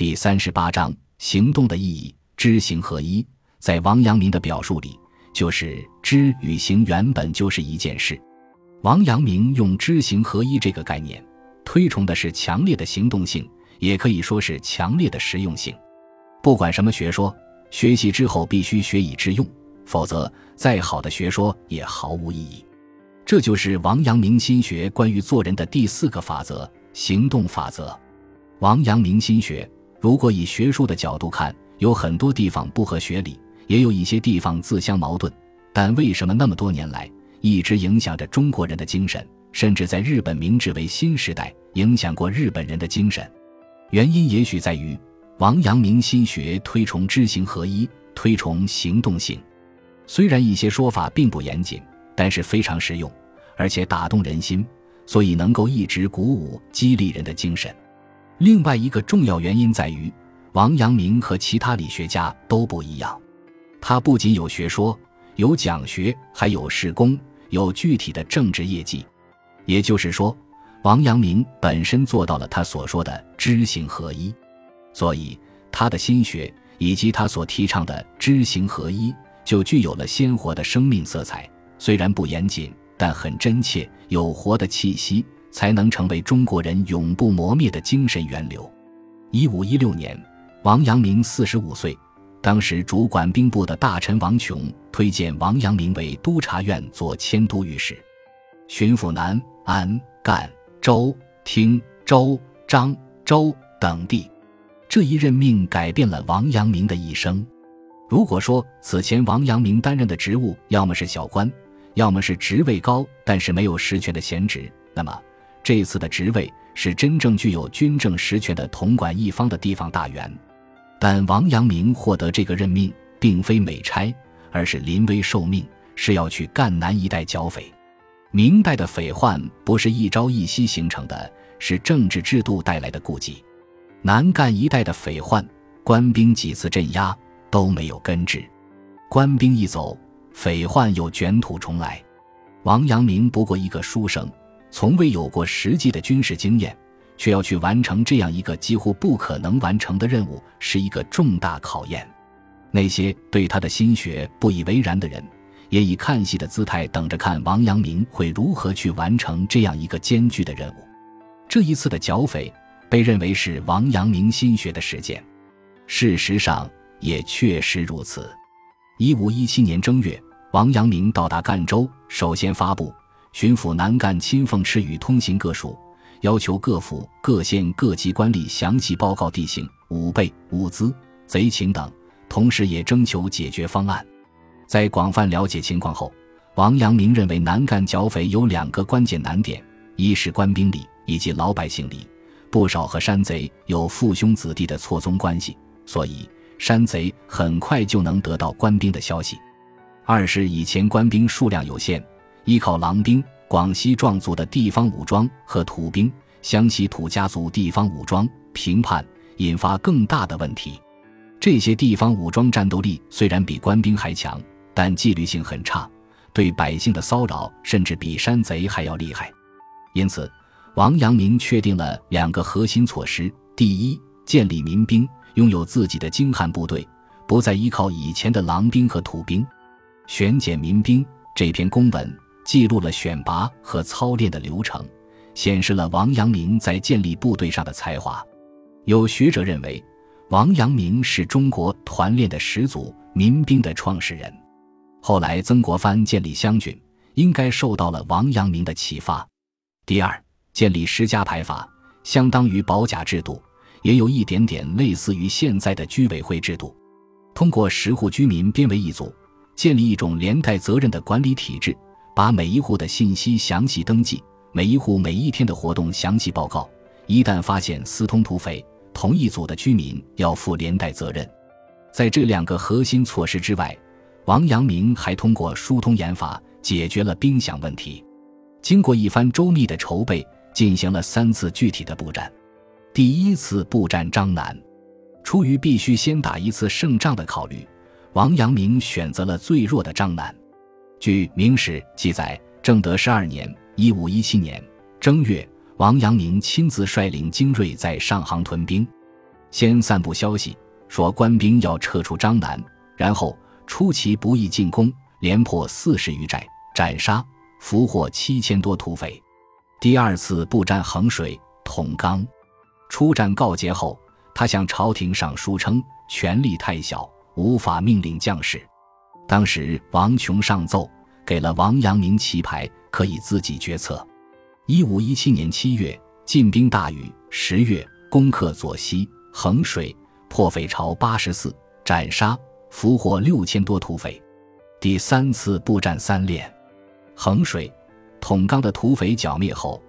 第三十八章行动的意义，知行合一。在王阳明的表述里，就是知与行原本就是一件事。王阳明用知行合一这个概念，推崇的是强烈的行动性，也可以说是强烈的实用性。不管什么学说，学习之后必须学以致用，否则再好的学说也毫无意义。这就是王阳明心学关于做人的第四个法则——行动法则。王阳明心学，如果以学术的角度看，有很多地方不合学理，也有一些地方自相矛盾。但为什么那么多年来一直影响着中国人的精神，甚至在日本明治维新时代影响过日本人的精神？原因也许在于王阳明心学推崇知行合一，推崇行动性。虽然一些说法并不严谨，但是非常实用，而且打动人心，所以能够一直鼓舞激励人的精神。另外一个重要原因在于，王阳明和其他理学家都不一样，他不仅有学说。有讲学，还有事功，有具体的政治业绩。也就是说，王阳明本身做到了他所说的知行合一，所以他的心学以及他所提倡的知行合一，就具有了鲜活的生命色彩。虽然不严谨，但很真切，有活的气息，才能成为中国人永不磨灭的精神源流。一五一六年，王阳明四十五岁。当时主管兵部的大臣王琼推荐王阳明为督察院做迁都御史，巡抚南安、赣、州、汀、州、漳州等地。这一任命改变了王阳明的一生。如果说此前王阳明担任的职务要么是小官，要么是职位高但是没有实权的闲职，那么这次的职位是真正具有军政实权的统管一方的地方大员。但王阳明获得这个任命，并非美差，而是临危受命，是要去赣南一带剿匪。明代的匪患不是一朝一夕形成的，是政治制度带来的痼疾。南赣一带的匪患，官兵几次镇压都没有根治，官兵一走，匪患又卷土重来。王阳明不过一个书生，从未有过实际的军事经验。却要去完成这样一个几乎不可能完成的任务，是一个重大考验。那些对他的心学不以为然的人，也以看戏的姿态等着看王阳明会如何去完成这样一个艰巨的任务。这一次的剿匪被认为是王阳明心学的实践，事实上也确实如此。一五一七年正月，王阳明到达赣州，首先发布巡抚南赣亲奉敕谕通行各属。要求各府、各县、各级官吏详细报告地形、武备、物资、贼情等，同时也征求解决方案。在广泛了解情况后，王阳明认为南赣剿匪有两个关键难点：一是官兵里以及老百姓里不少和山贼有父兄子弟的错综关系，所以山贼很快就能得到官兵的消息；二是以前官兵数量有限，依靠狼兵。广西壮族的地方武装和土兵、湘西土家族地方武装评判，引发更大的问题。这些地方武装战斗力虽然比官兵还强，但纪律性很差，对百姓的骚扰甚至比山贼还要厉害。因此，王阳明确定了两个核心措施：第一，建立民兵，拥有自己的精悍部队，不再依靠以前的狼兵和土兵；选拣民兵。这篇公文。记录了选拔和操练的流程，显示了王阳明在建立部队上的才华。有学者认为，王阳明是中国团练的始祖，民兵的创始人。后来曾国藩建立湘军，应该受到了王阳明的启发。第二，建立十家排法，相当于保甲制度，也有一点点类似于现在的居委会制度。通过十户居民编为一组，建立一种连带责任的管理体制。把每一户的信息详细登记，每一户每一天的活动详细报告。一旦发现私通土匪，同一组的居民要负连带责任。在这两个核心措施之外，王阳明还通过疏通严法解决了兵饷问题。经过一番周密的筹备，进行了三次具体的布战。第一次布战张南，出于必须先打一次胜仗的考虑，王阳明选择了最弱的张南。据《明史》记载，正德十二年（一五一七年）正月，王阳明亲自率领精锐在上杭屯兵。先散布消息，说官兵要撤出张南，然后出其不意进攻，连破四十余寨，斩杀俘获七千多土匪。第二次布战衡水、统冈，出战告捷后，他向朝廷上书称权力太小，无法命令将士。当时王琼上奏，给了王阳明棋牌，可以自己决策。一五一七年七月，进兵大禹，十月攻克左溪、衡水，破匪巢八十四，斩杀俘获六千多土匪。第三次布战三练，衡水。统冈的土匪剿灭后，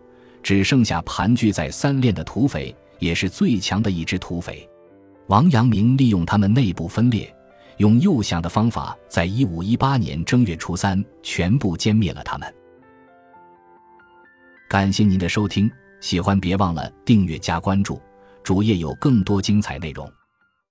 只剩下盘踞在三练的土匪，也是最强的一支土匪。王阳明利用他们内部分裂，用诱降的方法，在一五一八年正月初三全部歼灭了他们。感谢您的收听，喜欢别忘了订阅加关注，主页有更多精彩内容。